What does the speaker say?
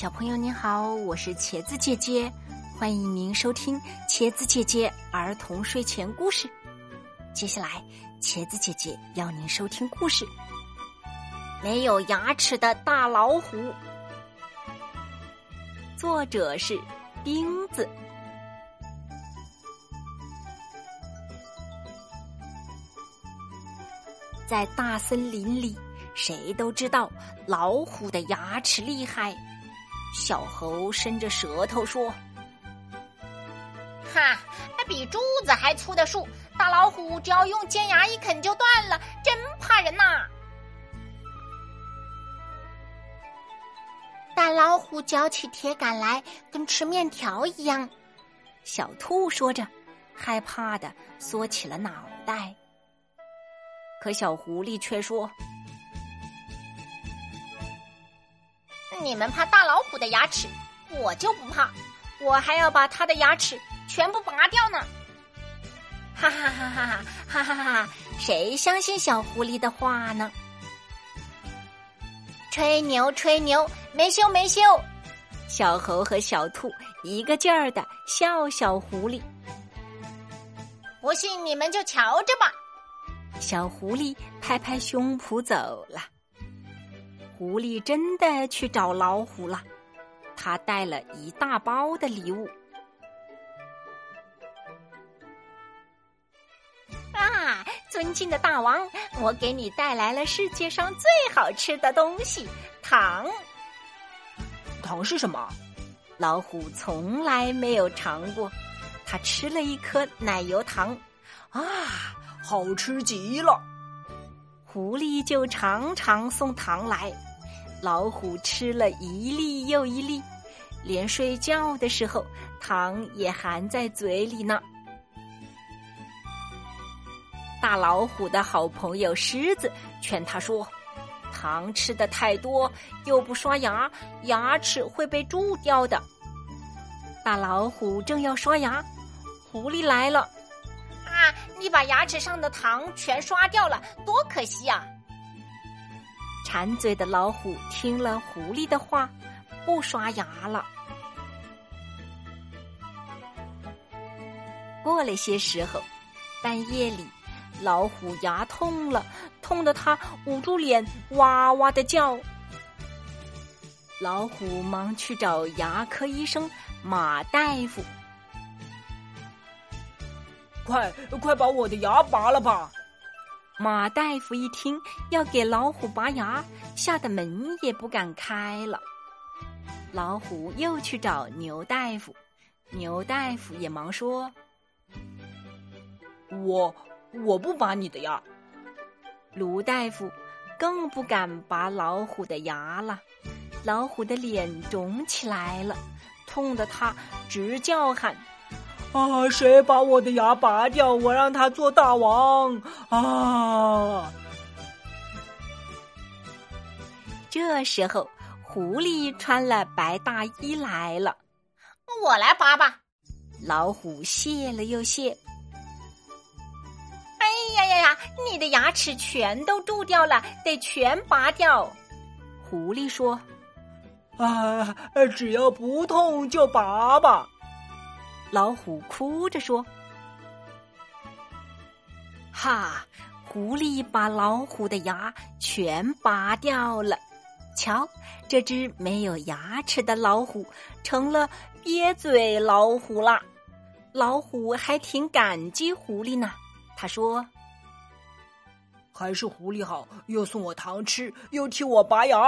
小朋友您好，我是茄子姐姐，欢迎您收听茄子姐姐儿童睡前故事。接下来，茄子姐姐要您收听故事：没有牙齿的大老虎。作者是钉子。在大森林里，谁都知道老虎的牙齿厉害。小猴伸着舌头说：“哈，那比柱子还粗的树，大老虎只要用尖牙一啃就断了，真怕人呐！”大老虎嚼起铁杆来，跟吃面条一样。小兔说着，害怕的缩起了脑袋。可小狐狸却说。你们怕大老虎的牙齿，我就不怕，我还要把它的牙齿全部拔掉呢！哈哈哈哈哈哈哈哈！谁相信小狐狸的话呢？吹牛吹牛，没羞没羞！小猴和小兔一个劲儿的笑小狐狸。不信你们就瞧着吧！小狐狸拍拍胸脯走了。狐狸真的去找老虎了，他带了一大包的礼物。啊，尊敬的大王，我给你带来了世界上最好吃的东西——糖。糖是什么？老虎从来没有尝过，它吃了一颗奶油糖，啊，好吃极了！狐狸就常常送糖来。老虎吃了一粒又一粒，连睡觉的时候糖也含在嘴里呢。大老虎的好朋友狮子劝他说：“糖吃的太多，又不刷牙，牙齿会被蛀掉的。”大老虎正要刷牙，狐狸来了：“啊，你把牙齿上的糖全刷掉了，多可惜呀！”馋嘴的老虎听了狐狸的话，不刷牙了。过了些时候，半夜里，老虎牙痛了，痛得他捂住脸，哇哇的叫。老虎忙去找牙科医生马大夫，快快把我的牙拔了吧！马大夫一听要给老虎拔牙，吓得门也不敢开了。老虎又去找牛大夫，牛大夫也忙说：“我我不拔你的牙。”卢大夫更不敢拔老虎的牙了。老虎的脸肿起来了，痛得他直叫喊。啊！谁把我的牙拔掉？我让他做大王！啊！这时候，狐狸穿了白大衣来了。我来拔吧。老虎谢了又谢。哎呀呀呀！你的牙齿全都蛀掉了，得全拔掉。狐狸说：“啊，只要不痛就拔吧。”老虎哭着说：“哈！”狐狸把老虎的牙全拔掉了。瞧，这只没有牙齿的老虎成了瘪嘴老虎啦。老虎还挺感激狐狸呢。他说：“还是狐狸好，又送我糖吃，又替我拔牙。”